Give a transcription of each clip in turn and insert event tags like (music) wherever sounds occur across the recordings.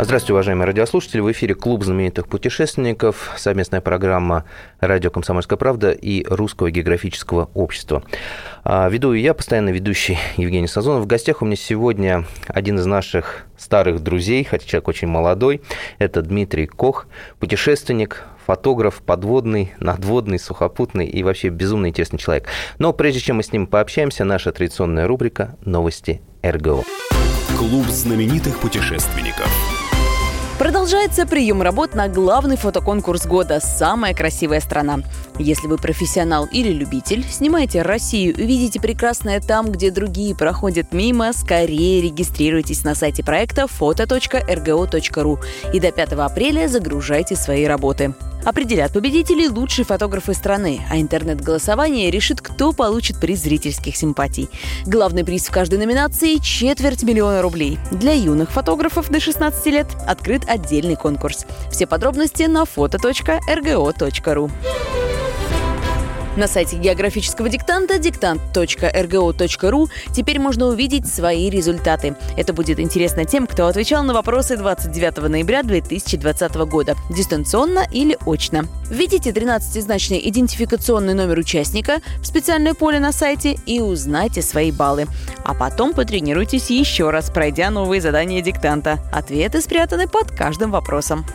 Здравствуйте, уважаемые радиослушатели. В эфире Клуб знаменитых путешественников, совместная программа «Радио Комсомольская правда» и Русского географического общества. А, веду я, постоянно ведущий Евгений Сазонов. В гостях у меня сегодня один из наших старых друзей, хотя человек очень молодой. Это Дмитрий Кох, путешественник, фотограф, подводный, надводный, сухопутный и вообще безумно интересный человек. Но прежде чем мы с ним пообщаемся, наша традиционная рубрика «Новости РГО». Клуб знаменитых путешественников. Продолжается прием работ на главный фотоконкурс года «Самая красивая страна». Если вы профессионал или любитель, снимайте Россию и видите прекрасное там, где другие проходят мимо, скорее регистрируйтесь на сайте проекта foto.rgo.ru и до 5 апреля загружайте свои работы. Определят победителей лучшие фотографы страны, а интернет-голосование решит, кто получит приз зрительских симпатий. Главный приз в каждой номинации – четверть миллиона рублей. Для юных фотографов до 16 лет открыт отдельный конкурс. Все подробности на foto.rgo.ru. На сайте географического диктанта диктант.рго.ру теперь можно увидеть свои результаты. Это будет интересно тем, кто отвечал на вопросы 29 ноября 2020 года, дистанционно или очно. Введите 13-значный идентификационный номер участника в специальное поле на сайте и узнайте свои баллы. А потом потренируйтесь еще раз, пройдя новые задания диктанта. Ответы спрятаны под каждым вопросом.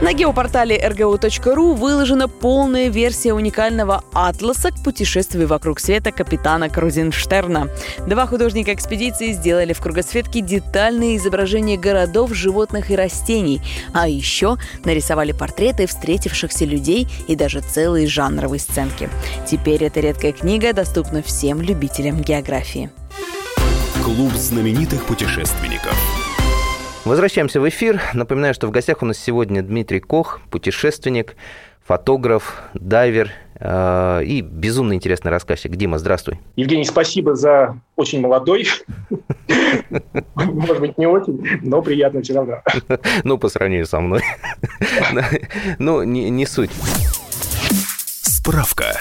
На геопортале rgu.ru выложена полная версия уникального атласа к путешествию вокруг света капитана Крузенштерна. Два художника экспедиции сделали в кругосветке детальные изображения городов, животных и растений, а еще нарисовали портреты встретившихся людей и даже целые жанровые сценки. Теперь эта редкая книга доступна всем любителям географии. Клуб знаменитых путешественников. Возвращаемся в эфир. Напоминаю, что в гостях у нас сегодня Дмитрий Кох, путешественник, фотограф, дайвер э, и безумно интересный рассказчик. Дима, здравствуй. Евгений, спасибо за очень молодой. Может быть, не очень, но приятно все равно. (laughs) Ну, по сравнению со мной. (laughs) Ну, не суть. Справка.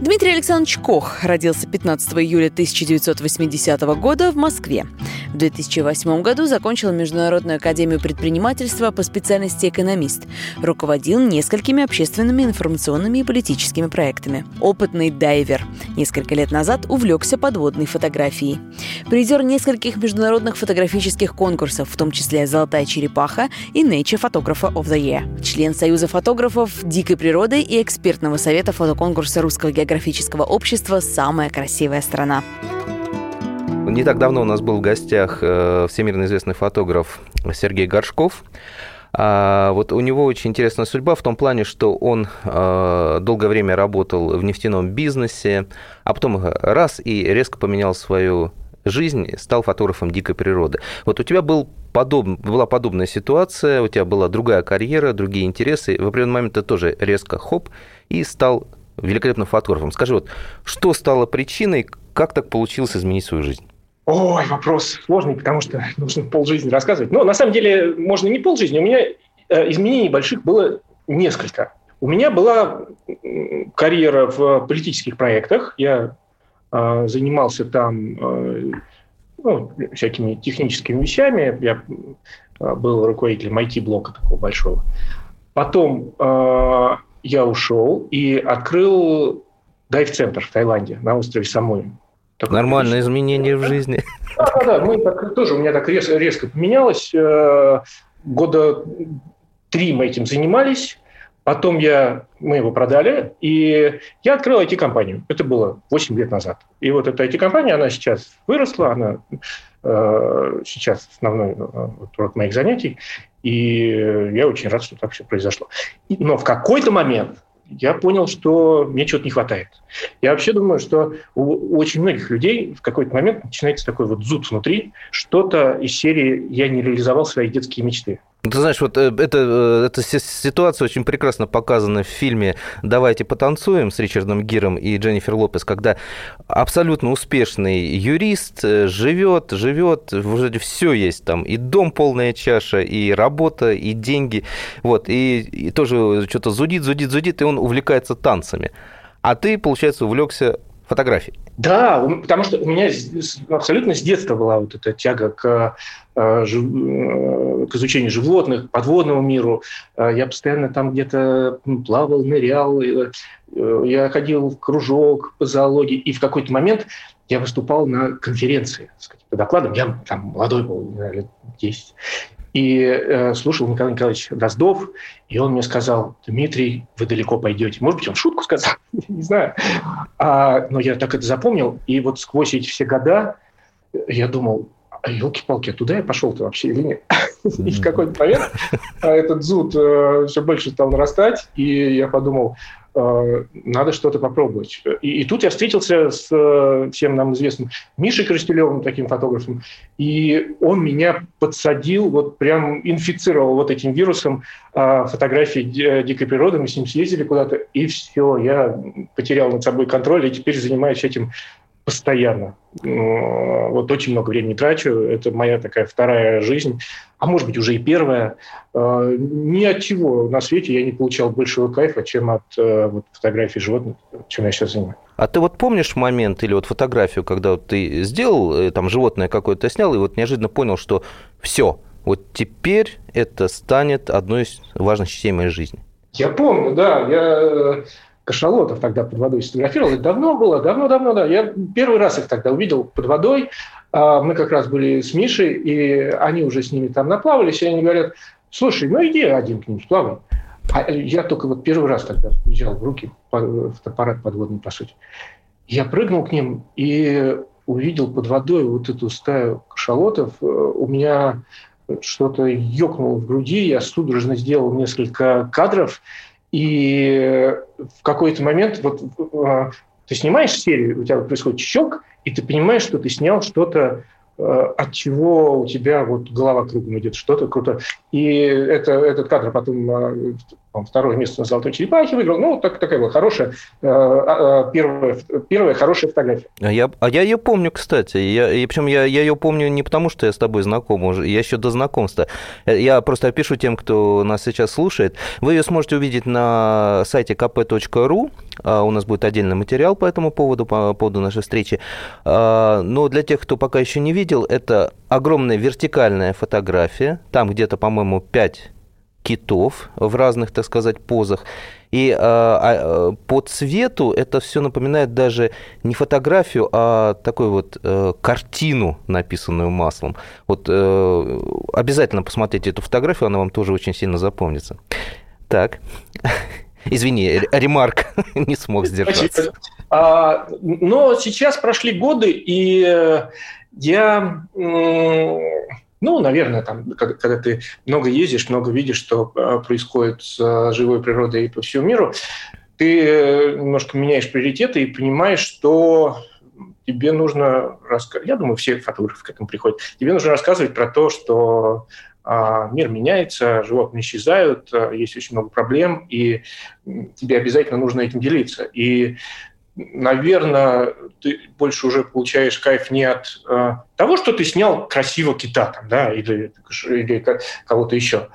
Дмитрий Александрович Кох родился 15 июля 1980 года в Москве. В 2008 году закончил Международную академию предпринимательства по специальности экономист. Руководил несколькими общественными, информационными и политическими проектами. Опытный дайвер. Несколько лет назад увлекся подводной фотографией. Призер нескольких международных фотографических конкурсов, в том числе «Золотая черепаха» и Nature Photographer of the Year. Член Союза фотографов дикой природы и экспертного совета фотоконкурса Русского географического общества «Самая красивая страна». Не так давно у нас был в гостях э, всемирно известный фотограф Сергей Горшков. А вот у него очень интересная судьба в том плане, что он э, долгое время работал в нефтяном бизнесе, а потом раз и резко поменял свою жизнь, стал фотографом дикой природы. Вот у тебя был подоб... была подобная ситуация, у тебя была другая карьера, другие интересы. В определенный момент ты тоже резко хоп и стал великолепным фотографом. Скажи, вот что стало причиной, как так получилось изменить свою жизнь? Ой, вопрос сложный, потому что (laughs) нужно полжизни рассказывать. Но на самом деле можно не полжизни. У меня э, изменений больших было несколько. У меня была карьера в политических проектах. Я э, занимался там э, ну, всякими техническими вещами. Я э, был руководителем IT-блока такого большого. Потом э, я ушел и открыл дайв-центр в Таиланде на острове Самуи. Такое Нормальное изменение в жизни. Да, да, да. Мы так, тоже у меня так резко, резко поменялось. Э, года три мы этим занимались. Потом я, мы его продали, и я открыл IT-компанию. Это было 8 лет назад. И вот эта IT-компания, она сейчас выросла, она сейчас основной э, род моих занятий. И я очень рад, что так все произошло. Но в какой-то момент я понял, что мне чего-то не хватает. Я вообще думаю, что у очень многих людей в какой-то момент начинается такой вот зуд внутри, что-то из серии «я не реализовал свои детские мечты». Ты знаешь, вот э, э, эта ситуация очень прекрасно показана в фильме «Давайте потанцуем» с Ричардом Гиром и Дженнифер Лопес, когда абсолютно успешный юрист э, живет, живет, вроде все есть там, и дом полная чаша, и работа, и деньги, вот, и, и тоже что-то зудит, зудит, зудит, и он увлекается танцами. А ты, получается, увлекся фотографией. Да, потому что у меня абсолютно с детства была вот эта тяга к, э, э, к изучению животных, подводному миру. Э, я постоянно там где-то плавал, нырял, я ходил в кружок по зоологии, и в какой-то момент я выступал на конференции с каким-то докладом. Я там молодой был, лет 10 и э, слушал Николай Николаевич Дроздов, и он мне сказал, Дмитрий, вы далеко пойдете. Может быть, он шутку сказал, (laughs) не знаю. А, но я так это запомнил, и вот сквозь эти все года я думал, а елки-палки, а туда я пошел-то вообще или нет? (laughs) И в какой-то момент а, этот зуд э, все больше стал нарастать, и я подумал, надо что-то попробовать. И, и тут я встретился с э, всем нам известным Мишей Крастелевым, таким фотографом, и он меня подсадил, вот прям инфицировал вот этим вирусом э, фотографий дикой природы. Мы с ним съездили куда-то, и все, я потерял над собой контроль, и теперь занимаюсь этим постоянно. Вот очень много времени трачу. Это моя такая вторая жизнь, а может быть уже и первая. А, ни от чего на свете я не получал большего кайфа, чем от э, вот, фотографий животных, чем я сейчас занимаюсь. А ты вот помнишь момент или вот фотографию, когда вот ты сделал, э, там животное какое-то снял, и вот неожиданно понял, что все, вот теперь это станет одной из важных частей моей жизни? Я помню, да. Я э, кашалотов тогда под водой сфотографировал. Это давно было, давно-давно, да. Я первый раз их тогда увидел под водой. А, мы как раз были с Мишей, и они уже с ними там наплавались, и они говорят, слушай, ну иди один к ним сплавай. А я только вот первый раз тогда взял в руки фотоаппарат подводный, по сути. Я прыгнул к ним и увидел под водой вот эту стаю кашалотов. У меня что-то ёкнуло в груди, я судорожно сделал несколько кадров, и в какой-то момент вот а, ты снимаешь серию, у тебя происходит щелк, и ты понимаешь, что ты снял что-то Э, от чего у тебя вот голова кругом идет, что-то круто. И это, этот кадр потом э, второе место на «Золотой черепахе» выиграл. Ну, так, такая была хорошая, э, а, первая, первая хорошая фотография. А я, а я ее помню, кстати. Я, и причем я, я ее помню не потому, что я с тобой знаком уже, я еще до знакомства. Я просто опишу тем, кто нас сейчас слушает. Вы ее сможете увидеть на сайте kp.ru. А, у нас будет отдельный материал по этому поводу, по поводу нашей встречи. Но для тех, кто пока еще не видел, это огромная вертикальная фотография. Там где-то, по-моему, 5 китов в разных, так сказать, позах. И э, э, по цвету это все напоминает даже не фотографию, а такую вот э, картину, написанную маслом. Вот э, обязательно посмотрите эту фотографию, она вам тоже очень сильно запомнится. Так. (laughs) Извини, ремарк (laughs) не смог сдержаться. А, но сейчас прошли годы, и я, ну, наверное, там, когда ты много ездишь, много видишь, что а, происходит с а, живой природой по всему миру, ты э, немножко меняешь приоритеты и понимаешь, что тебе нужно рассказывать, я думаю, все фотографы к этому приходят, тебе нужно рассказывать про то, что а, мир меняется, животные исчезают, есть очень много проблем, и тебе обязательно нужно этим делиться. И наверное, ты больше уже получаешь кайф не от э, того, что ты снял красиво кита там, да, или, или кого-то еще,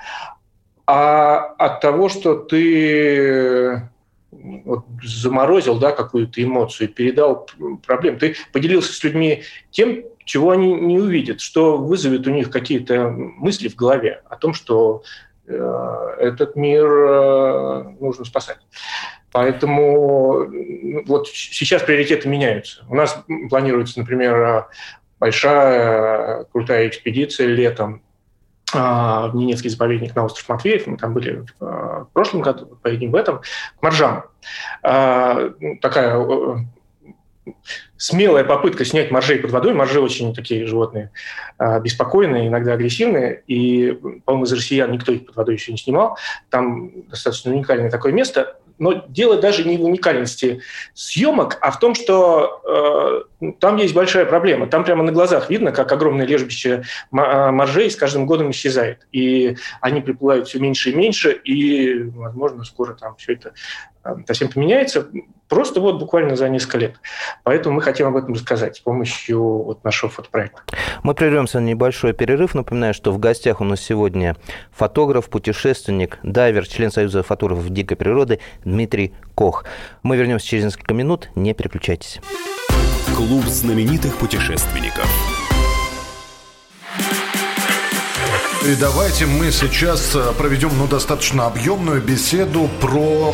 а от того, что ты вот, заморозил да, какую-то эмоцию, передал проблем. Ты поделился с людьми тем, чего они не увидят, что вызовет у них какие-то мысли в голове о том, что э, этот мир э, нужно спасать. Поэтому вот сейчас приоритеты меняются. У нас планируется, например, большая крутая экспедиция летом а, в Ненецкий заповедник на остров Матвеев. Мы там были в прошлом году, поедем в этом, к моржам. А, такая смелая попытка снять моржей под водой. Моржи очень такие животные а, беспокойные, иногда агрессивные. И, по-моему, из россиян никто их под водой еще не снимал. Там достаточно уникальное такое место но дело даже не в уникальности съемок, а в том, что э, там есть большая проблема. Там прямо на глазах видно, как огромное лежбище моржей с каждым годом исчезает. И они приплывают все меньше и меньше, и, возможно, скоро там все это э, совсем поменяется. Просто вот буквально за несколько лет. Поэтому мы хотим об этом рассказать с помощью вот нашего фотопроекта. Мы прервемся на небольшой перерыв. Напоминаю, что в гостях у нас сегодня фотограф, путешественник, дайвер, член Союза фотографов дикой природы Дмитрий Кох. Мы вернемся через несколько минут. Не переключайтесь. Клуб знаменитых путешественников. И давайте мы сейчас э, проведем ну, достаточно объемную беседу про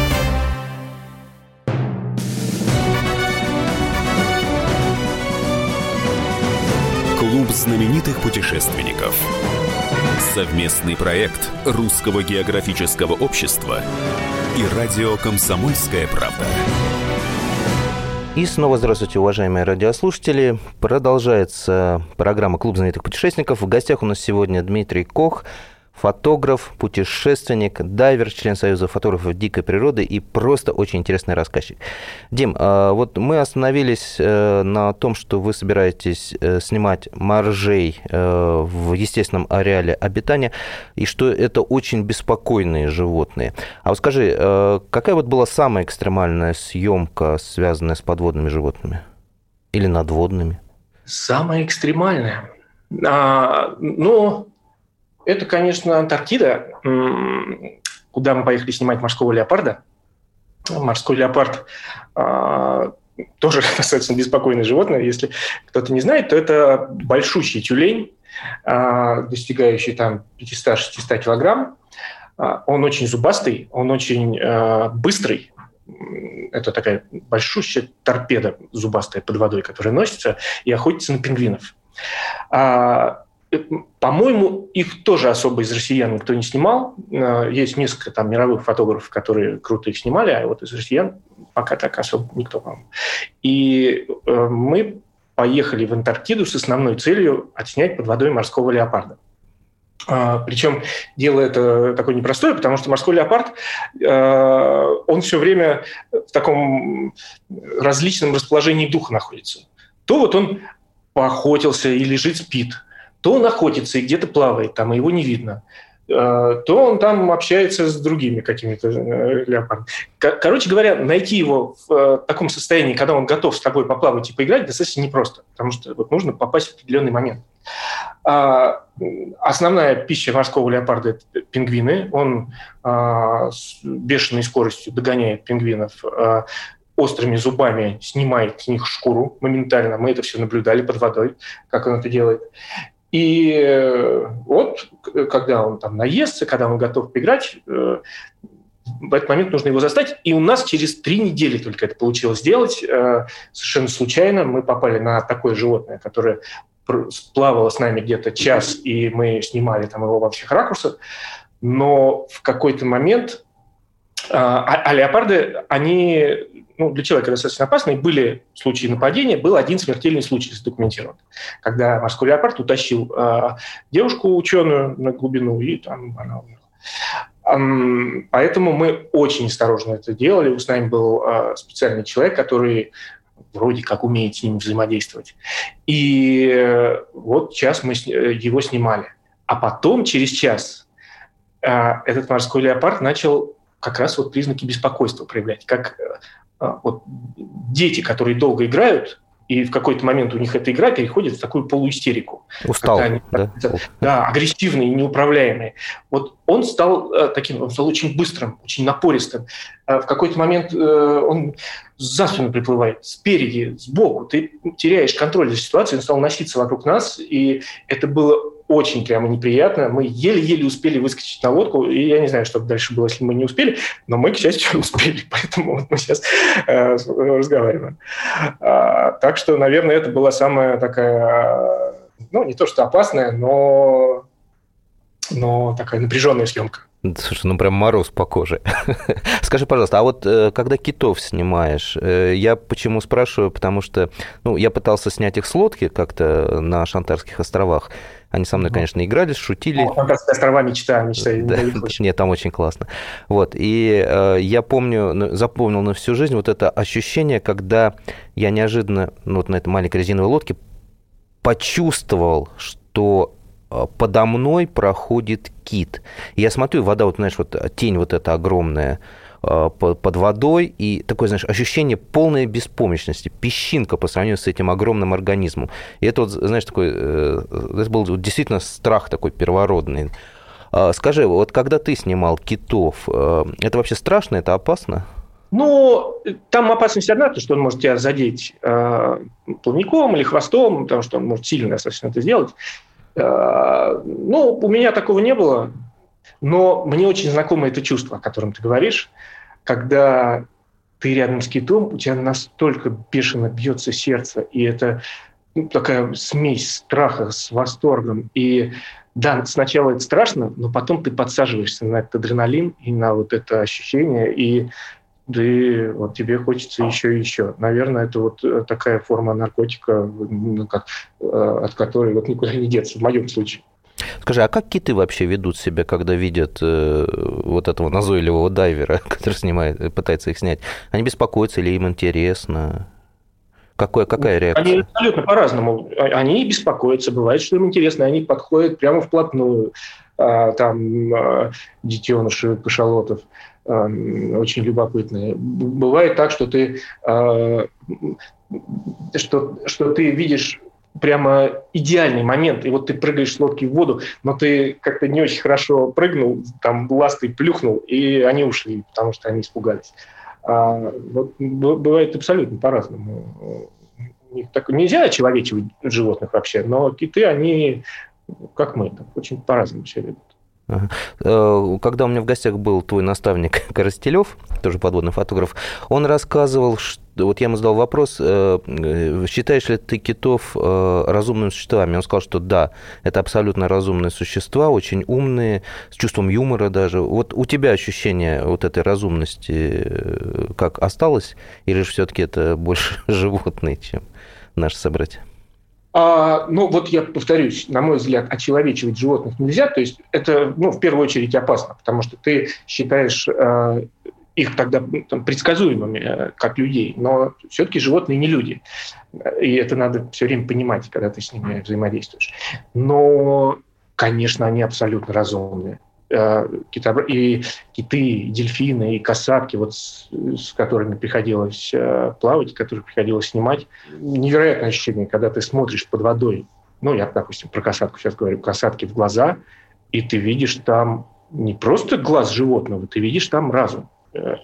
Клуб знаменитых путешественников. Совместный проект Русского географического общества и радио «Комсомольская правда». И снова здравствуйте, уважаемые радиослушатели. Продолжается программа «Клуб знаменитых путешественников». В гостях у нас сегодня Дмитрий Кох, фотограф, путешественник, дайвер, член Союза фотографов дикой природы и просто очень интересный рассказчик. Дим, а, вот мы остановились э, на том, что вы собираетесь э, снимать моржей э, в естественном ареале обитания, и что это очень беспокойные животные. А вот скажи, какая вот была самая экстремальная съемка, связанная с подводными животными? Или надводными? Самая экстремальная? А, ну, это, конечно, Антарктида, куда мы поехали снимать морского леопарда. Морской леопард а, тоже (laughs) достаточно беспокойное животное. Если кто-то не знает, то это большущий тюлень, а, достигающий там 500-600 килограмм. А, он очень зубастый, он очень быстрый. Это такая большущая торпеда зубастая под водой, которая носится и охотится на пингвинов. По-моему, их тоже особо из россиян никто не снимал. Э, есть несколько там мировых фотографов, которые круто их снимали, а вот из россиян пока так особо никто, по-моему. И э, мы поехали в Антарктиду с основной целью отснять под водой морского леопарда. Причем дело это такое непростое, потому что морской леопард, э, он все время в таком различном расположении духа находится. То вот он поохотился и лежит, спит – то он охотится и где-то плавает, там, и его не видно э, то он там общается с другими какими-то э, леопардами. Короче говоря, найти его в э, таком состоянии, когда он готов с тобой поплавать и поиграть, достаточно непросто, потому что вот нужно попасть в определенный момент. А основная пища морского леопарда – это пингвины. Он а, с бешеной скоростью догоняет пингвинов, а, острыми зубами снимает с них шкуру моментально. Мы это все наблюдали под водой, как он это делает. И э, вот, когда он там наестся, когда он готов поиграть, э, в этот момент нужно его застать. И у нас через три недели только это получилось сделать. Э, совершенно случайно мы попали на такое животное, которое плавало с нами где-то час, и мы снимали там его во всех ракурсах. Но в какой-то момент... А, а леопарды, они ну, для человека достаточно опасные. Были случаи нападения, был один смертельный случай задокументирован, когда морской леопард утащил э, девушку ученую на глубину, и там она умерла. Поэтому мы очень осторожно это делали. С нами был э, специальный человек, который вроде как умеет с ним взаимодействовать. И э, вот час мы его снимали. А потом, через час, э, этот морской леопард начал как раз вот признаки беспокойства проявлять, как а, вот дети, которые долго играют, и в какой-то момент у них эта игра переходит в такую полуистерику. Устал, они, да? Да, агрессивные, неуправляемые. Вот он стал э, таким, он стал очень быстрым, очень напористым. Э, в какой-то момент э, он за спину приплывает, спереди, сбоку. Ты теряешь контроль за ситуацией, он стал носиться вокруг нас, и это было очень прямо неприятно. Мы еле-еле успели выскочить на лодку, и я не знаю, что дальше было, если мы не успели, но мы, к счастью, (laughs) успели, поэтому вот мы сейчас э, разговариваем. А, так что, наверное, это была самая такая, ну, не то что опасная, но, но такая напряженная съемка. Слушай, ну прям мороз по коже. (laughs) Скажи, пожалуйста, а вот э, когда китов снимаешь, э, я почему спрашиваю, потому что, ну, я пытался снять их с лодки как-то на Шантарских островах. Они со мной, конечно, играли, шутили. Ну, Шантарские острова мечта, мечта. (laughs) Да, (laughs) нет, там очень классно. Вот, и э, я помню, ну, запомнил на всю жизнь вот это ощущение, когда я неожиданно, ну, вот на этой маленькой резиновой лодке почувствовал, что Э, подо мной проходит кит. я смотрю, вода, вот, знаешь, вот тень вот эта огромная э, под водой, и такое, знаешь, ощущение полной беспомощности, песчинка по сравнению с этим огромным организмом. И это вот, знаешь, такой, э, это был действительно страх такой первородный. Скажи, вот когда ты снимал китов, это вообще страшно, это опасно? Ну, там опасность одна, то, что он может тебя задеть э, плавником или хвостом, потому что он может сильно достаточно это сделать. Э, ну, у меня такого не было, но мне очень знакомо это чувство, о котором ты говоришь, когда ты рядом с китом, у тебя настолько бешено бьется сердце, и это ну, такая смесь страха с восторгом. И да, сначала это страшно, но потом ты подсаживаешься на этот адреналин и на вот это ощущение, и ты, вот тебе хочется еще и еще. Наверное, это вот э, такая форма наркотика, ну, как, э, от которой вот никуда не деться, в моем случае. Скажи, а как киты вообще ведут себя, когда видят э, вот этого назойливого дайвера, (laughs) который снимает, пытается их снять? Они беспокоятся или им интересно? Какое, какая реакция? Они абсолютно по-разному. А, они беспокоятся. Бывает, что им интересно, они подходят прямо вплотную. А, там а, детеныши кашалотов. Эм, очень любопытные. Бывает так, что ты, э, что, что ты видишь прямо идеальный момент, и вот ты прыгаешь с лодки в воду, но ты как-то не очень хорошо прыгнул, там ластой плюхнул, и они ушли, потому что они испугались. А, вот, бывает абсолютно по-разному. Так, нельзя очеловечивать животных вообще, но киты, они, как мы, очень по-разному себя ведут. Э, когда у меня в гостях был твой наставник (laughs) Коростелев, тоже подводный фотограф, он рассказывал, что вот я ему задал вопрос, э, э, считаешь ли ты китов разумными существами? Он сказал, что да, это абсолютно разумные существа, очень умные, с чувством юмора даже. Вот у тебя ощущение вот этой разумности как осталось, или же все-таки это больше (laughs) животные, чем наши собратья? А, ну, вот я повторюсь, на мой взгляд, очеловечивать животных нельзя. То есть это, ну, в первую очередь опасно, потому что ты считаешь э, их тогда ну, там, предсказуемыми, э, как людей. Но все-таки животные не люди. И это надо все время понимать, когда ты с ними взаимодействуешь. Но, конечно, они абсолютно разумные. Э, и киты, и дельфины, и касатки, вот с, с которыми приходилось э, плавать, которые приходилось снимать. Невероятное ощущение, когда ты смотришь под водой, ну, я, допустим, про касатку сейчас говорю, касатки в глаза, и ты видишь там не просто глаз животного, ты видишь там разум.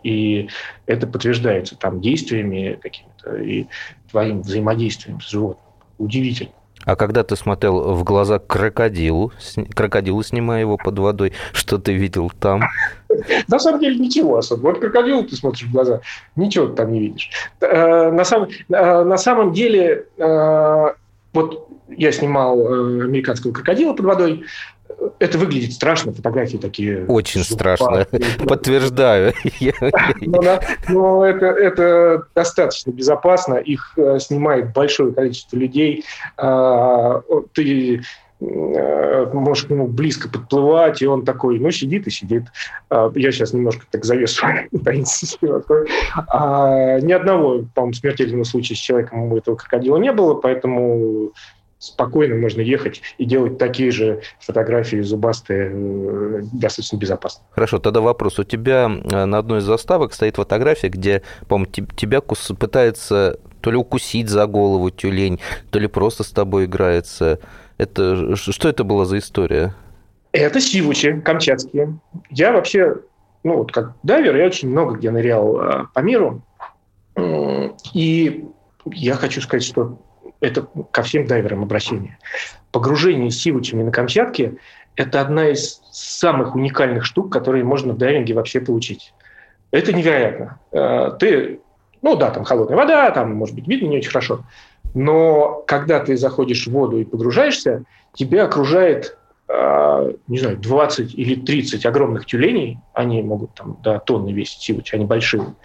И это подтверждается там действиями какими-то и твоим взаимодействием с животным. Удивительно. А когда ты смотрел в глаза крокодилу, крокодилу, снимая его под водой, что ты видел там? (laughs) На самом деле ничего особо. Вот крокодилу ты смотришь в глаза, ничего ты там не видишь. Э, на самом, э, на самом деле, э, вот я снимал американского крокодила под водой, это выглядит страшно, фотографии такие. Очень страшно, (laughs) подтверждаю. (laughs) Но, это, достаточно безопасно, их э, снимает большое количество людей. А, ты э, можешь к нему близко подплывать, и он такой, ну, сидит и сидит. А, я сейчас немножко так завесу. (laughs) А, ни одного, по-моему, смертельного случая с человеком у этого крокодила не было, поэтому спокойно можно ехать и делать такие же фотографии зубастые э, достаточно безопасно. Хорошо, тогда вопрос. У тебя э, на одной из заставок стоит фотография, где, по-моему, тебя пытается то ли укусить за голову тюлень, то ли просто с тобой играется. Это, что это была за история? Это сивучи камчатские. Я вообще, ну вот как дайвер, я очень много где нырял э, по миру. И я хочу сказать, что это ко всем дайверам обращение. Погружение сивучами на Камчатке – это одна из самых уникальных штук, которые можно в дайвинге вообще получить. Это невероятно. Э, ты, ну да, там холодная вода, там, может быть, видно не очень хорошо, но когда ты заходишь в воду и погружаешься, тебя окружает а, не знаю, 20 или 30 огромных тюленей, они могут там до тонны весить сивочи, они большие,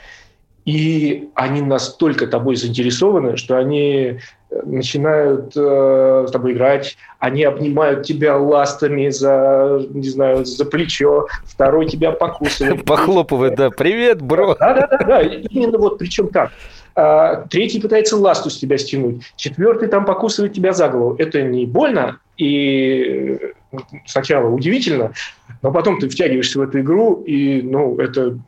и они настолько тобой заинтересованы, что они э, начинают э, с тобой играть, они обнимают тебя ластами за, не знаю, за плечо, второй тебя покусывает. (laughs) Похлопывает, да, привет, бро. Да-да-да, именно вот причем так. А, третий пытается ласту с тебя стянуть, четвертый там покусывает тебя за голову. Это не больно, и сначала удивительно, но потом ты втягиваешься в эту игру, и, ну, это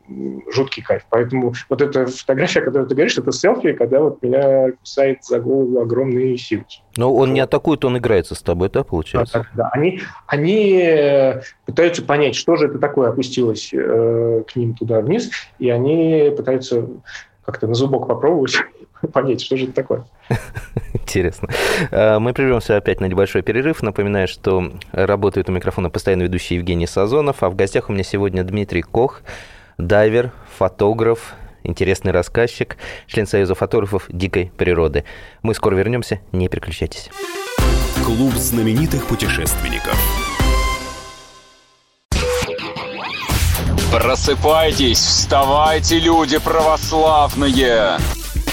жуткий кайф. Поэтому вот эта фотография, о которой ты говоришь, это селфи, когда вот меня кусает за голову огромный силч. Но он не атакует, он играется с тобой, да, получается? Да, да. Они, они э, пытаются понять, что же это такое опустилось э, к ним туда вниз, и они пытаются как-то на зубок попробовать, (laughs) понять, что же это такое. (laughs) Интересно. Э, мы прервемся опять на небольшой перерыв. Напоминаю, что работает у микрофона постоянно ведущий Евгений Сазонов, а в гостях у меня сегодня Дмитрий Кох, дайвер, фотограф, интересный рассказчик, член Союза фотографов дикой природы. Мы скоро вернемся, не переключайтесь. Клуб знаменитых путешественников. Просыпайтесь, вставайте, люди православные!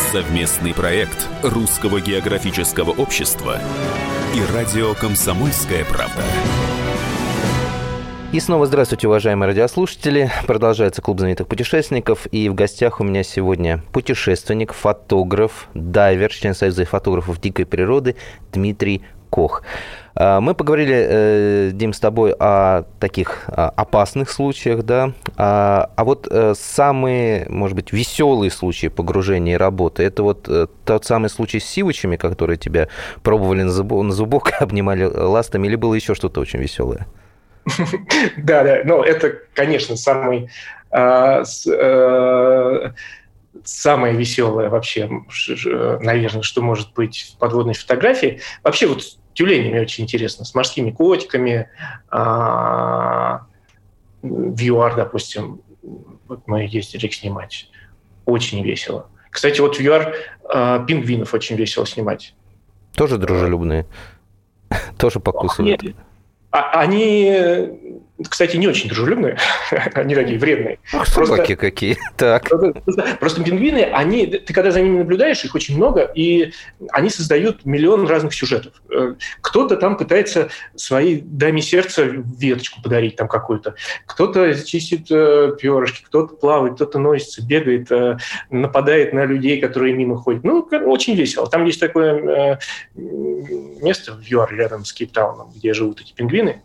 Совместный проект Русского географического общества и радио «Комсомольская правда». И снова здравствуйте, уважаемые радиослушатели. Продолжается клуб знаменитых путешественников. И в гостях у меня сегодня путешественник, фотограф, дайвер, член Союза фотографов дикой природы Дмитрий Кох. А, мы поговорили, э, Дим, с тобой о таких а, опасных случаях, да, а, а вот э, самые, может быть, веселые случаи погружения и работы, это вот э, тот самый случай с сивочами, которые тебя пробовали на зубок, (laughs) обнимали ластами, или было еще что-то очень веселое? (laughs) Да, да, ну это, конечно, самый самое веселое вообще, наверное, что может быть в подводной фотографии. Вообще вот тюленями очень интересно, с морскими котиками, а, в ЮАР, допустим, вот мы ездили их снимать. Очень весело. Кстати, вот в ЮАР а, пингвинов очень весело снимать. Тоже дружелюбные? (laughs) Тоже покусывают? А, они кстати, не очень дружелюбные, (laughs) они такие вредные. Ах, собаки какие. (laughs) Так. Просто, просто пингвины, они, ты когда за ними наблюдаешь, их очень много, и они создают миллион разных сюжетов. Э, кто-то там пытается своей даме сердца веточку подарить там какую-то, кто-то чистит э, перышки, кто-то плавает, кто-то носится, бегает, э, нападает на людей, которые мимо ходят. Ну, очень весело. Там есть такое э, место в ЮАР рядом с Кейптауном, где живут эти пингвины,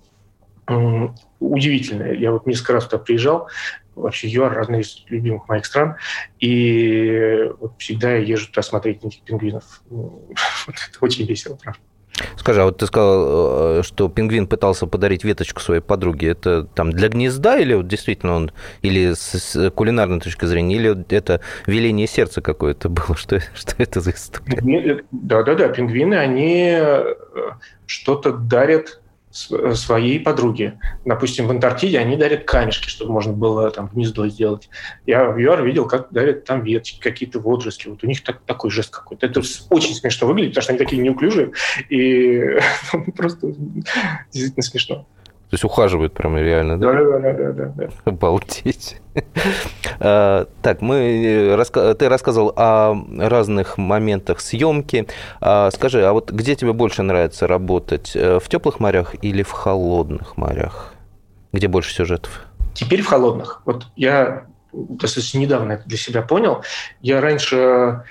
удивительное. Я вот несколько раз туда приезжал, вообще ЮАР одна из любимых моих стран, и вот всегда я езжу туда смотреть на этих пингвинов. (laughs) Вот это очень весело, правда. Скажи, а вот ты сказал, э, что пингвин пытался подарить веточку своей подруге. Это там для гнезда или вот действительно он, или с кулинарной точки зрения, или это веление сердца какое-то было? (laughs) Что, что это за история? Да-да-да, пингвины, они э, что-то дарят своей подруге. Допустим, в Антарктиде они дарят камешки, чтобы можно было там гнездо сделать. Я в ЮАР видел, как дарят там ветки, какие-то водоросли. Вот у них так, такой жест какой-то. Это очень смешно выглядит, потому что они такие неуклюжие. И (laughs) просто действительно смешно. То есть ухаживают прямо реально, да? Да, да, да, да. да. Обалдеть. А, так, мы, э, ты рассказывал о разных моментах съемки. А, скажи, а вот где тебе больше нравится работать? Э, в теплых морях или в холодных морях? Где больше сюжетов? Теперь в холодных. Вот я достаточно недавно это для себя понял. Я раньше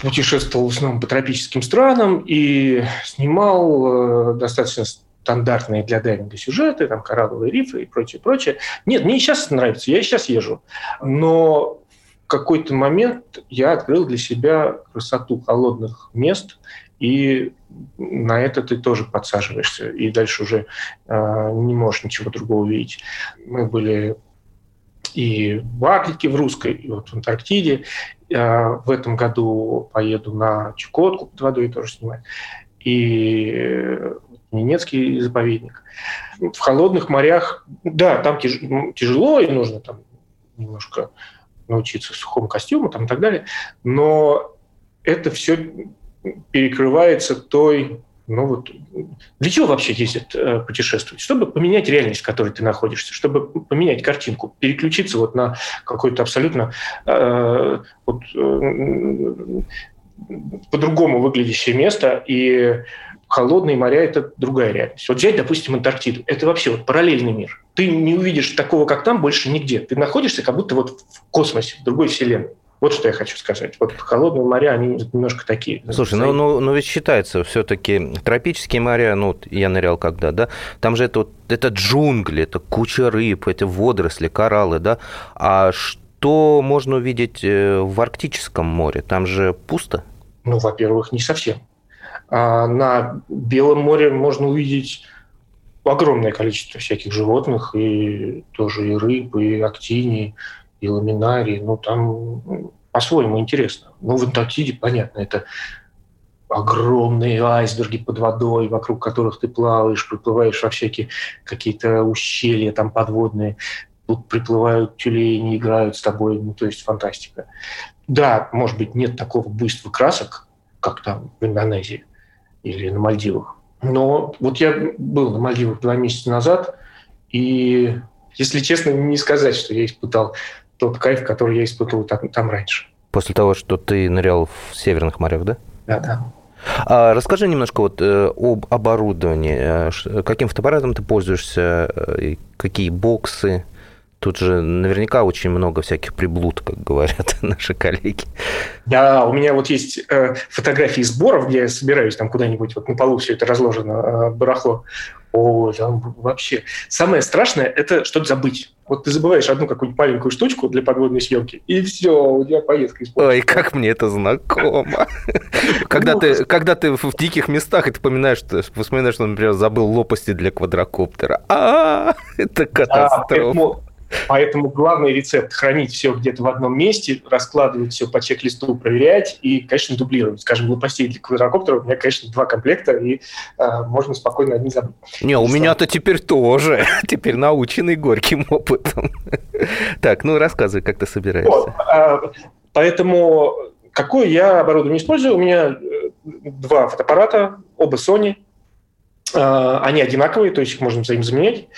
путешествовал в основном по тропическим странам и снимал э, достаточно стандартные для дайвинга сюжеты, там коралловые рифы и прочее, прочее. Нет, мне сейчас нравится, я сейчас езжу. Но в какой-то момент я открыл для себя красоту холодных мест, и на это ты тоже подсаживаешься, и дальше уже э, не можешь ничего другого увидеть. Мы были и в Арктике, в русской, и вот в Антарктиде. Э, в этом году поеду на Чукотку под водой тоже снимать. И немецкий заповедник. В холодных морях, да, там тяжело, и нужно там немножко научиться сухому костюму там, и так далее, но это все перекрывается той ну вот для чего вообще ездят э, путешествовать? Чтобы поменять реальность, в которой ты находишься, чтобы поменять картинку, переключиться вот на какой-то абсолютно э, вот, э, по-другому выглядящее место и холодные моря – это другая реальность. Вот взять, допустим, Антарктиду. Это вообще вот параллельный мир. Ты не увидишь такого, как там, больше нигде. Ты находишься как будто вот в космосе, в другой вселенной. Вот что я хочу сказать. Вот холодные моря, они немножко такие. Слушай, ну, ну, ну ведь считается все-таки тропические моря, ну, я нырял когда, да, там же это, вот, это джунгли, это куча рыб, это водоросли, кораллы, да, а что можно увидеть э, в Арктическом море? Там же пусто? Ну, во-первых, не совсем. А на Белом море можно увидеть огромное количество всяких животных, и тоже и рыб, и актинии, и ламинарии. Ну, там по-своему интересно. Ну, в Антарктиде, понятно, это огромные айсберги под водой, вокруг которых ты плаваешь, приплываешь во всякие какие-то ущелья там подводные, тут приплывают тюлени, играют с тобой, ну, то есть фантастика. Да, может быть, нет такого буйства красок, как там в Индонезии, или на Мальдивах. Но вот я был на Мальдивах два месяца назад, и, если честно, не сказать, что я испытал тот кайф, который я испытывал там, там раньше. После того, что ты нырял в северных морях, да? Да, да. А расскажи немножко вот э, об оборудовании. Э, каким фотоаппаратом ты пользуешься? Э, какие боксы? Тут же наверняка очень много всяких приблуд, как говорят (laughs) наши коллеги. Да, у меня вот есть э, фотографии сборов, где я собираюсь там куда-нибудь, вот на полу все это разложено, э, барахло. О, там вообще. Самое страшное – это что-то забыть. Вот ты забываешь одну какую-нибудь маленькую штучку для подводной съемки, и все, у тебя поездка испортится. Ой, как мне это знакомо. (laughs) Когда ты, когда ты в диких местах, и ты вспоминаешь, вспоминаешь, что, например, забыл лопасти для квадрокоптера. А, (laughs) это катастрофа. Поэтому главный рецепт – хранить все где-то в одном месте, раскладывать все по чек-листу, проверять и, конечно, дублировать. Скажем, лопастей для квадрокоптера у меня, конечно, два комплекта, и э, можно спокойно одни забыть. Не, у меня-то теперь тоже. (laughs) Теперь наученный горьким опытом. (laughs) Так, ну рассказывай, как ты собираешься. Вот, а, поэтому какое я оборудование использую? У меня э, два фотоаппарата, оба Sony – они одинаковые, то есть их можно взаимозаменять.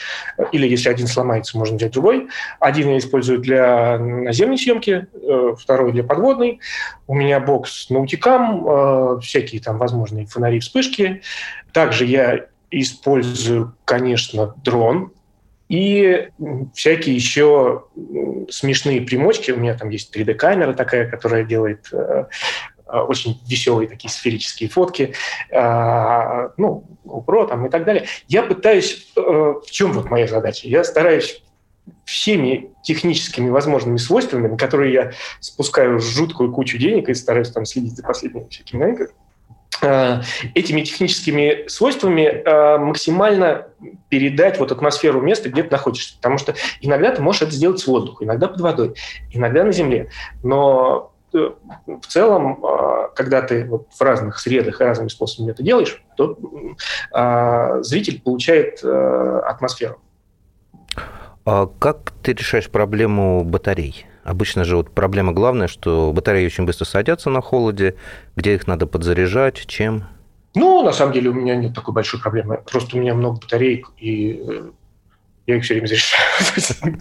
Или если один сломается, можно взять другой. Один я использую для наземной съемки, э, второй для подводной. У меня бокс наутикам, э, всякие там возможные фонари, вспышки. Также я использую, конечно, дрон, и всякие еще смешные примочки. У меня там есть 3D-камера такая, которая делает Э, очень веселые такие сферические фотки, э, ну, GoPro там и так далее. Я пытаюсь... Э, в чем вот моя задача? Я стараюсь всеми техническими возможными свойствами, на которые я спускаю жуткую кучу денег и стараюсь там следить за последними всякими новинками, этими техническими свойствами максимально передать вот атмосферу места, где ты находишься. Потому что иногда ты можешь это сделать с воздуха, иногда под водой, иногда на земле. Но в целом, а, когда ты вот в разных средах и разными способами это делаешь, то а, зритель получает э, атмосферу. А как ты решаешь проблему батарей? Обычно же вот проблема главная, что батареи очень быстро садятся на холоде, где их надо подзаряжать, чем? Ну, на самом деле у меня нет такой большой проблемы. Просто у меня много батареек, и э, Я их все время зарешаю.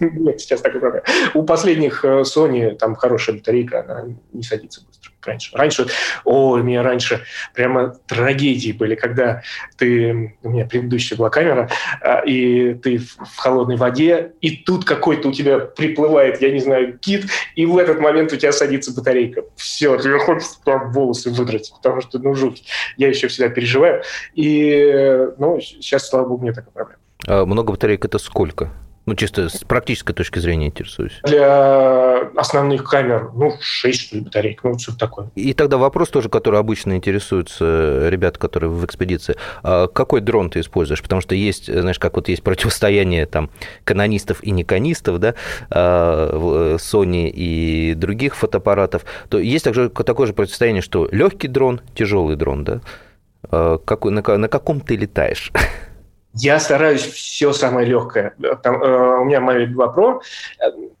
(laughs) Нет, сейчас такой проблема. У последних э, Sony там хорошая батарейка, она не садится быстро, раньше. Раньше, о, у меня раньше прямо трагедии были, когда ты, у меня предыдущая была камера, а, и ты в холодной воде, и тут какой-то у тебя приплывает, я не знаю, кит, и в этот момент у тебя садится батарейка. Все, тебе хочется там волосы выдрать, потому что, ну, жуть. Я еще всегда переживаю. И, э, ну, сейчас, слава богу, нет такой проблемы. А много батареек это сколько? Ну, чисто с практической точки зрения интересуюсь. Для основных камер, ну, 6, что ли, батареек, ну, что-то такое. И тогда вопрос тоже, который обычно интересуются ребят, которые в экспедиции. А какой дрон ты используешь? Потому что есть, знаешь, как вот есть противостояние там канонистов и неканистов, да, а, Sony и других фотоаппаратов, то есть также такое же противостояние, что легкий дрон, тяжелый дрон, да? Какой, на, на каком ты летаешь? (laughs) Я стараюсь все самое легкое. Там, э, у меня Mavic 2 Pro,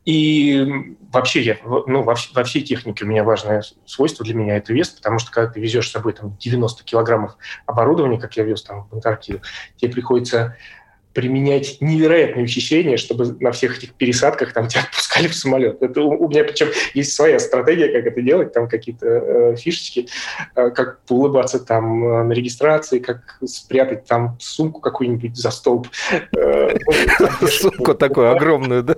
и вообще я, ну, во, во всей технике у меня важное свойство для меня – это вес, потому что когда ты везешь с собой там, 90 килограммов оборудования, как я вез там, в Антарктиду, тебе приходится применять невероятные ухищрения, чтобы на всех этих пересадках там тебя (laughs) отпускали в самолет. Это у, у меня причем есть своя стратегия, как это делать, там какие-то э, фишечки, э, как улыбаться там э, на регистрации, как спрятать там сумку какую-нибудь за столб. Э, ну, (laughs) сумку такую огромную, да?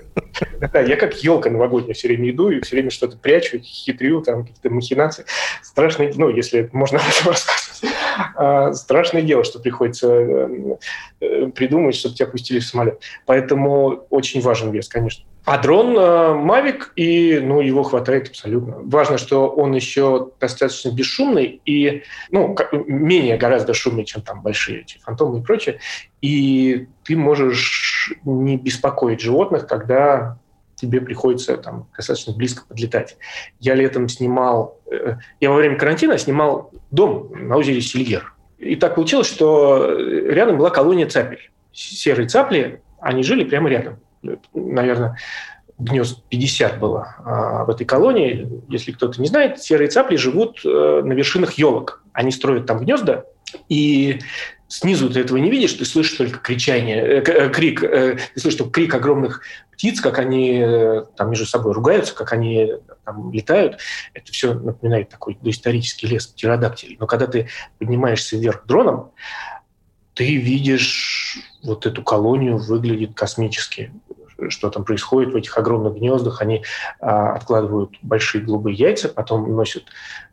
Да, я как елка новогодняя все время иду и все время что-то прячу, хитрю, там какие-то махинации. Страшно, ну, если можно об (laughs) этом рассказывать. А, страшное дело, что приходится э, придумать, чтобы тебя пустили в самолет. Поэтому очень важен вес, конечно. А дрон Mavic, э, и ну, его хватает абсолютно. Важно, что он еще достаточно бесшумный и ну, менее гораздо шумный, чем там большие эти фантомы и прочее. И ты можешь не беспокоить животных, когда тебе приходится там достаточно близко подлетать. Я летом снимал, э, я во время карантина снимал дом на озере Сильер. И так получилось, что рядом была колония цапель. Серые цапли, они жили прямо рядом. Наверное, гнезд 50 было а, в этой колонии. Если кто-то не знает, серые цапли живут э, на вершинах елок. Они строят там гнезда, и снизу ты этого не видишь, ты слышишь только кричание, э, э, крик, э, ты слышишь только крик огромных птиц, как они там между собой ругаются, как они там летают. Это все напоминает такой доисторический лес птеродактилей. Но когда ты поднимаешься вверх дроном, ты видишь вот эту колонию, выглядит космически что там происходит в этих огромных гнездах. Они а, откладывают большие голубые яйца, потом носят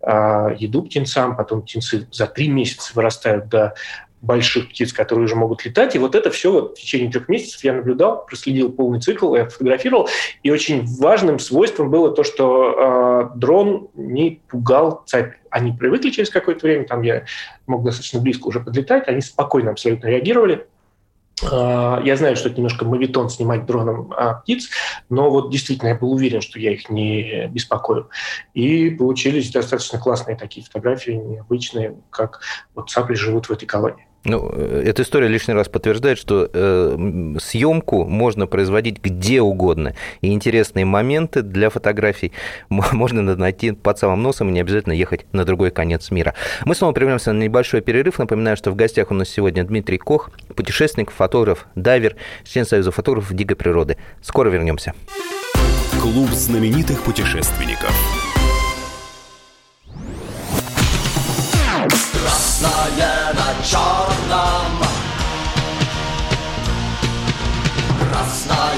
а, еду птенцам, потом птенцы за три месяца вырастают до больших птиц, которые уже могут летать. И вот это все вот в течение трех месяцев я наблюдал, проследил полный цикл, я фотографировал. И очень важным свойством было то, что э, дрон не пугал цапь. Они привыкли через какое-то время, там я мог достаточно близко уже подлетать, они спокойно абсолютно реагировали. Э, я знаю, что это немножко мавитон снимать дроном а, птиц, но вот действительно я был уверен, что я их не беспокою. И получились достаточно классные такие фотографии, необычные, как вот цапли живут в этой колонии. Ну, э, эта история лишний раз подтверждает, что э, съемку можно производить где угодно. И интересные моменты для фотографий (laughs) можно найти под самым носом и не обязательно ехать на другой конец мира. Мы снова прервемся на небольшой перерыв. Напоминаю, что в гостях у нас сегодня Дмитрий Кох, путешественник, фотограф, дайвер, член Союза фотографов дикой природы. Скоро вернемся. Клуб знаменитых путешественников. Красное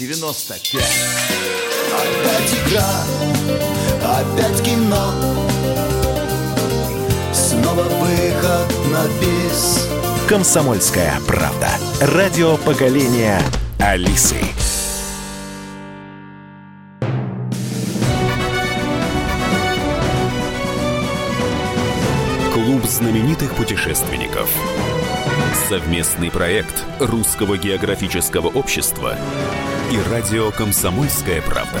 Е-95 Опять игра, опять кино Снова выход на бис Комсомольская правда. Радио поколения Алисы. Клуб знаменитых путешественников. Совместный проект Русского географического общества и радио «Комсомольская правда».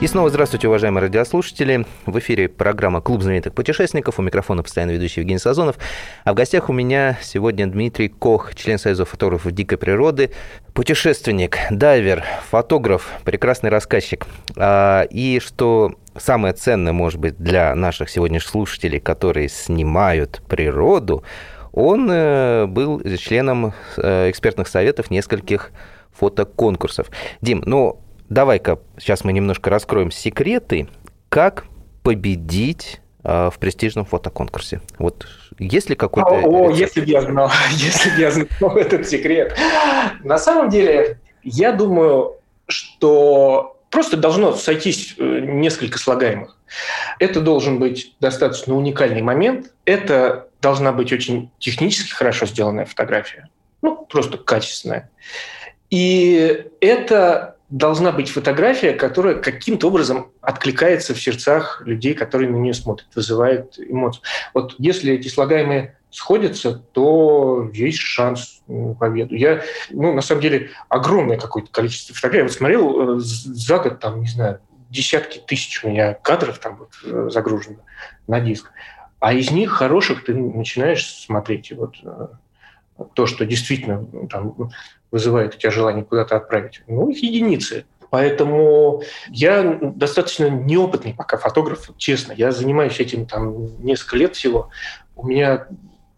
И снова здравствуйте, уважаемые радиослушатели. В эфире программа «Клуб знаменитых путешественников». У микрофона постоянно ведущий Евгений Сазонов. А в гостях у меня сегодня Дмитрий Кох, член Союза фотографов дикой природы, путешественник, дайвер, фотограф, прекрасный рассказчик. А, и что самое ценное, может быть, для наших сегодняшних слушателей, которые снимают природу, он э, был членом э, экспертных советов нескольких фотоконкурсов. Дим, ну, давай-ка сейчас мы немножко раскроем секреты, как победить э, в престижном фотоконкурсе. Вот есть ли какой-то... О, о если бы я знал, (laughs) если бы я знал этот секрет. На самом деле, я думаю, что просто должно сойтись несколько слагаемых. Это должен быть достаточно уникальный момент. Это должна быть очень технически хорошо сделанная фотография. Ну, просто качественная. И это должна быть фотография, которая каким-то образом откликается в сердцах людей, которые на нее смотрят, вызывает эмоцию. Вот если эти слагаемые сходятся, то есть шанс на победу. Я, ну, на самом деле, огромное какое-то количество фотографий. Я вот смотрел э, за год, там, не знаю, десятки тысяч у меня кадров там вот э, загружено на диск. А из них хороших ты начинаешь смотреть. И вот э, то, что действительно ну, там, вызывает у тебя желание куда-то отправить. Ну, их единицы. Поэтому я достаточно неопытный пока фотограф, честно. Я занимаюсь этим там несколько лет всего. У меня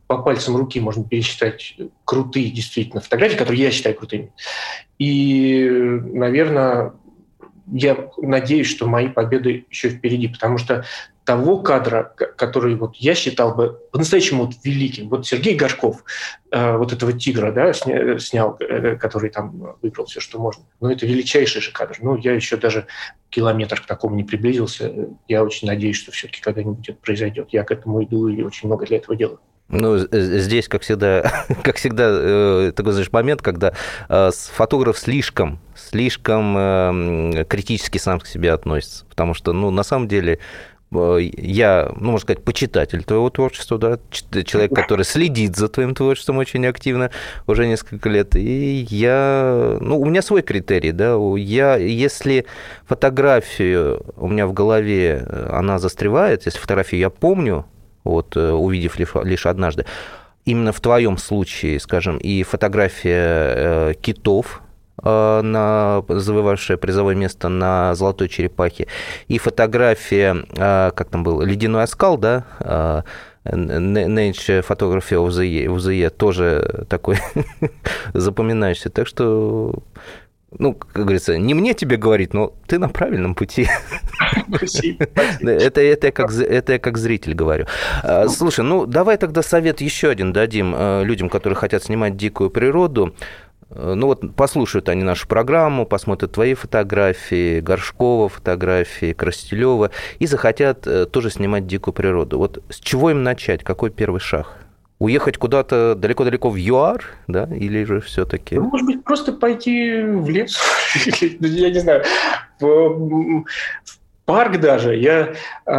по пальцам руки можно пересчитать крутые действительно фотографии, которые я считаю крутыми. И, наверное, я надеюсь, что мои победы еще впереди, потому что того кадра, который вот я считал бы по-настоящему вот великим. Вот Сергей Горшков, э, вот этого тигра, да, сня, снял, э, который там выиграл все, что можно. Но это величайший же кадр. Ну, я еще даже километр к такому не приблизился. Я очень надеюсь, что все-таки когда-нибудь это произойдет. Я к этому иду и очень много для этого делаю. Ну, здесь, как всегда, (laughs) как всегда, э, такой, знаешь, момент, когда э, фотограф слишком, слишком эм, критически сам к себе относится. Потому что, ну, на самом деле, я, ну, можно сказать, почитатель твоего творчества, да, человек, который следит за твоим творчеством очень активно уже несколько лет. И я, ну, у меня свой критерий, да, я, если фотографию у меня в голове, э, она застревает, если фотографию я помню, вот, э, увидев лишь однажды, именно в твоем случае, скажем, и фотография китов, Э, на завоевавшая призовое место на «Золотой черепахе», и фотография, э, как там был, «Ледяной оскал», да, э, Nature Photography of the Year, of the year тоже такой (laughs) запоминающийся. Так что ну, как говорится, не мне тебе говорить, но ты на правильном пути. (laughs) Это, это, как, это я как зритель говорю. Слушай, ну давай тогда совет еще один дадим людям, которые хотят снимать дикую природу. Э, ну вот послушают они нашу программу, посмотрят твои фотографии, Горшкова фотографии, Крастелева, и захотят э, тоже снимать дикую природу. Вот с чего им начать? Какой первый шаг? Уехать куда-то далеко-далеко в ЮАР, да, или же все-таки? Ну, может быть, просто пойти в лес, (laughs) я не знаю, парк даже. Я э,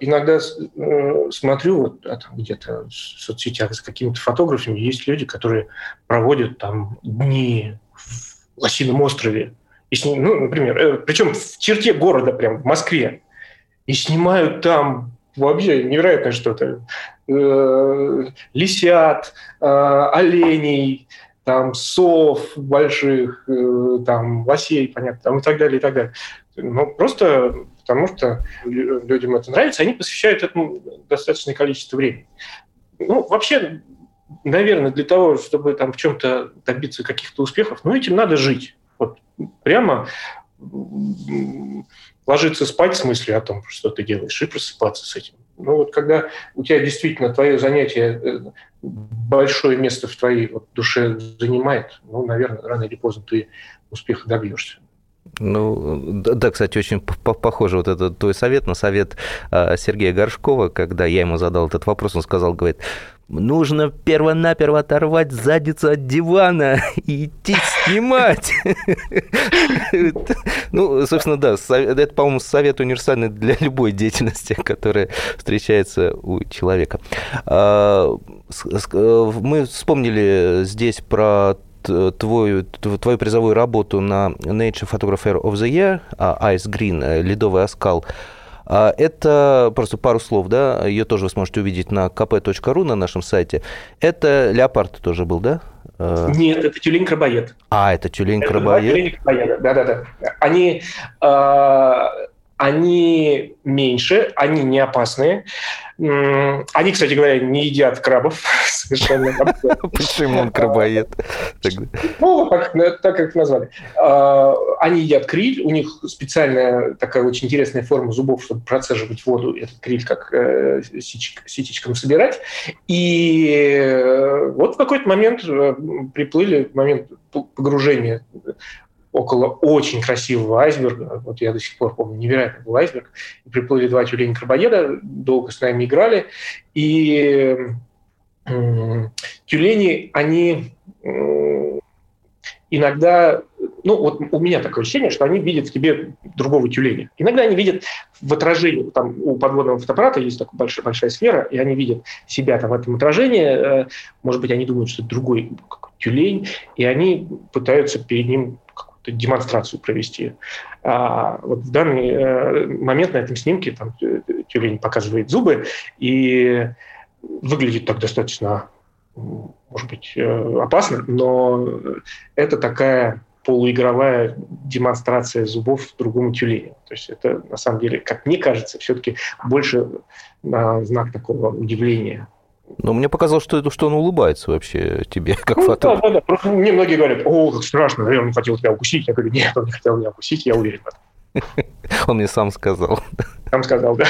иногда э, смотрю вот, а, где-то в соцсетях за какими-то фотографами, есть люди, которые проводят там дни в Лосином острове. И сни... ну, например, э, причем в черте города, прям в Москве. И снимают там вообще невероятное что-то. Э, лисят, э, оленей, там сов больших, э, там лосей, понятно, там и так далее, и так далее. Ну, просто потому что людям это нравится, они посвящают этому достаточное количество времени. Ну, вообще, наверное, для того, чтобы там в чем-то добиться каких-то успехов, ну, этим надо жить. Вот прямо ложиться спать с мыслью о том, что ты делаешь, и просыпаться с этим. Ну вот когда у тебя действительно твое занятие э, большое место в твоей вот, душе занимает, ну, наверное, рано или поздно ты успеха добьешься. Ну, да, кстати, очень похоже вот этот твой совет на совет а, Сергея Горшкова, когда я ему задал этот вопрос, он сказал, говорит, нужно перво-наперво оторвать задницу от дивана (laughs) и идти снимать. (laughs) Ну, собственно, да, это, по-моему, совет универсальный для любой деятельности, которая встречается у человека. А, мы вспомнили здесь про твою, твою призовую работу на Nature Photographer of the Year, Ice Green, ледовый оскал. Это просто пару слов, да, ее тоже вы сможете увидеть на kp.ru на нашем сайте. Это леопард тоже был, да? Нет, это тюлень-крабоед. А, это тюлень-крабоед? Да-да-да. Они они меньше, они не опасные. Они, кстати говоря, не едят крабов (laughs) совершенно. (laughs) Почему он крабоед? Ну, так как назвали. А, они едят криль, у них специальная такая очень интересная форма зубов, чтобы процеживать воду, этот криль как э, ситечком собирать. И э, вот в какой-то момент э, приплыли, в момент погружения около очень красивого айсберга. Вот я до сих пор помню, невероятный был айсберг. И приплыли два тюлени крабоеда, долго с нами играли. И тюлени, они иногда, ну вот у меня такое ощущение, что они видят в тебе другого тюленя. Иногда они видят в отражении, там у подводного фотоаппарата есть такая большая, большая сфера, и они видят себя там в этом отражении, э, может быть, они думают, что это другой тюлень, и они пытаются перед ним демонстрацию провести. А вот в данный э, момент на этом снимке там, тюлень показывает зубы и выглядит так достаточно, может быть, э, опасно, но это такая полуигровая демонстрация зубов другому тюленю. То есть это, на самом деле, как мне кажется, все-таки больше знак такого удивления но мне показалось, что, это, что он улыбается вообще тебе, (laughs) как ну, фотограф. Да, да, да. Просто мне многие говорят, о, как страшно, наверное, он хотел тебя укусить. Я говорю, нет, он не хотел меня укусить, я уверен в этом. (laughs) Он мне сам сказал. (laughs) Сам сказал, да.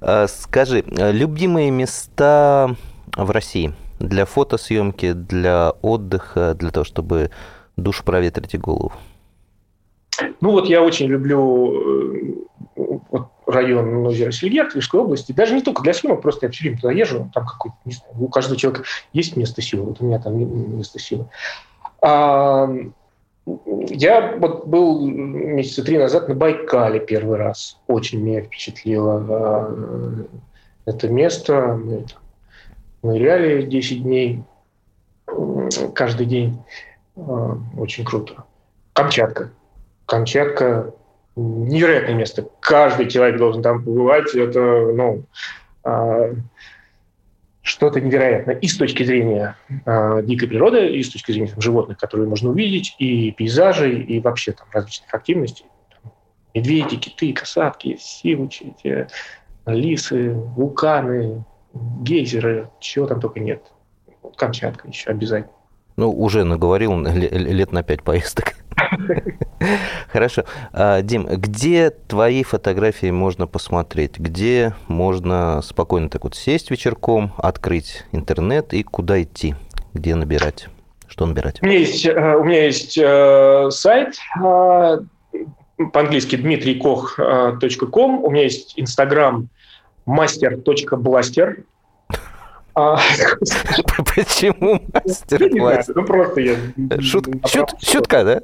А, скажи, любимые места в России для фотосъемки, для отдыха, для того, чтобы душ проветрить и голову? Ну вот я очень люблю э, вот, район озера Сельгер, Тверской области. Даже не только для съемок, просто я все время туда езжу. Там какой-то, не знаю, у каждого человека есть место силы. Вот у меня там место силы. А, я вот был месяца три назад на Байкале первый раз. Очень меня впечатлило а, это место. Мы ныряли 10 дней каждый день. А, очень круто. Камчатка. Камчатка невероятное место. Каждый человек должен там побывать. Это, ну, а, что-то невероятное и с точки зрения э, дикой природы, и с точки зрения там, животных, которые можно увидеть, и пейзажей, и вообще там различных активностей. Там, медведи, киты, касатки, сивучи, эти, лисы, вулканы, гейзеры, чего там только нет. Камчатка еще обязательно. Ну, уже наговорил лет на пять поездок. (laughs) Хорошо. А, Дим, где твои фотографии можно посмотреть? Где можно спокойно так вот сесть вечерком, открыть интернет и куда идти? Где набирать? Что набирать? У меня есть, э, у меня есть э, сайт э, по-английски dmitrikokh.com. У меня есть инстаграм master.blaster. А, (laughs) Почему мастер-класс? Ну, просто я... Шутка, да?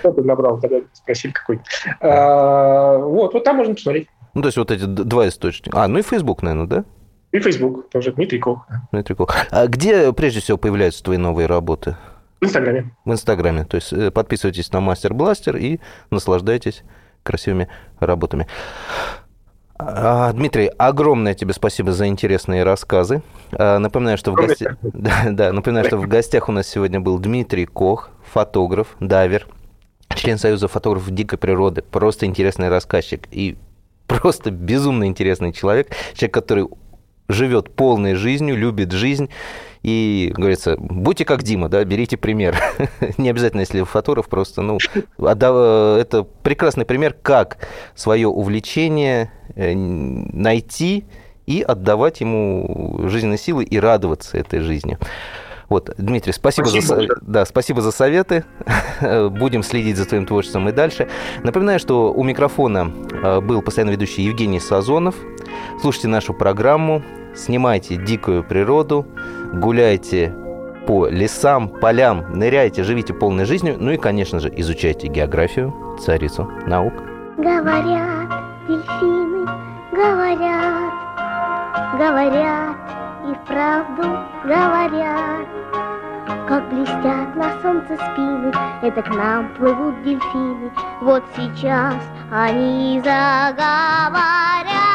Что ты набрал, когда спросили какой а, Вот, вот там можно посмотреть. Ну, то есть вот эти два источника. А, ну и Facebook, наверное, да? И Facebook тоже, Дмитрий Кох. Дмитрий Кох. А где прежде всего появляются твои новые работы? В Инстаграме. В Инстаграме. То есть э, подписывайтесь на Мастер Бластер и наслаждайтесь красивыми работами. А, Дмитрий, огромное тебе спасибо за интересные рассказы. А, напоминаю, что в, гости... (laughs) да, да, напоминаю, что в гостях у нас сегодня был Дмитрий Кох, фотограф, дайвер, член Союза фотографов дикой природы, просто интересный рассказчик и (laughs) просто безумно интересный человек, человек, который живет полной жизнью, любит жизнь. И, говорится, будьте как Дима, да, берите пример. (laughs) Не обязательно, если фотограф, просто, ну, это прекрасный пример, как свое увлечение э, найти и отдавать ему жизненные силы и радоваться этой жизнью. Вот, Дмитрий, спасибо, спасибо. За, да, спасибо за советы. (laughs) Будем следить за твоим творчеством и дальше. Напоминаю, что у микрофона э, был постоянно ведущий Евгений Сазонов. Слушайте нашу программу, снимайте дикую природу, гуляйте по лесам, полям, ныряйте, живите полной жизнью, ну и, конечно же, изучайте географию, царицу наук. Говорят дельфины, говорят, говорят, и вправду говорят, как блестят на солнце спины, это к нам плывут дельфины. Вот сейчас они заговорят.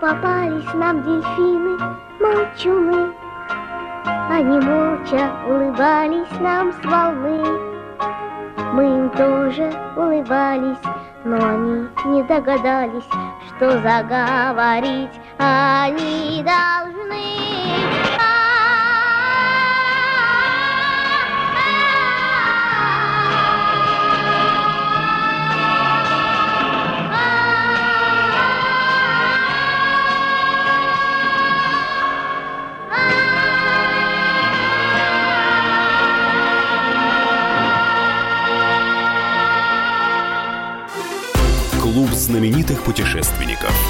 Попались нам дельфины, молчуны. Они молча улыбались нам с волны. Мы им тоже улыбались, но они не догадались, что заговорить они должны. Знаменитых путешественников.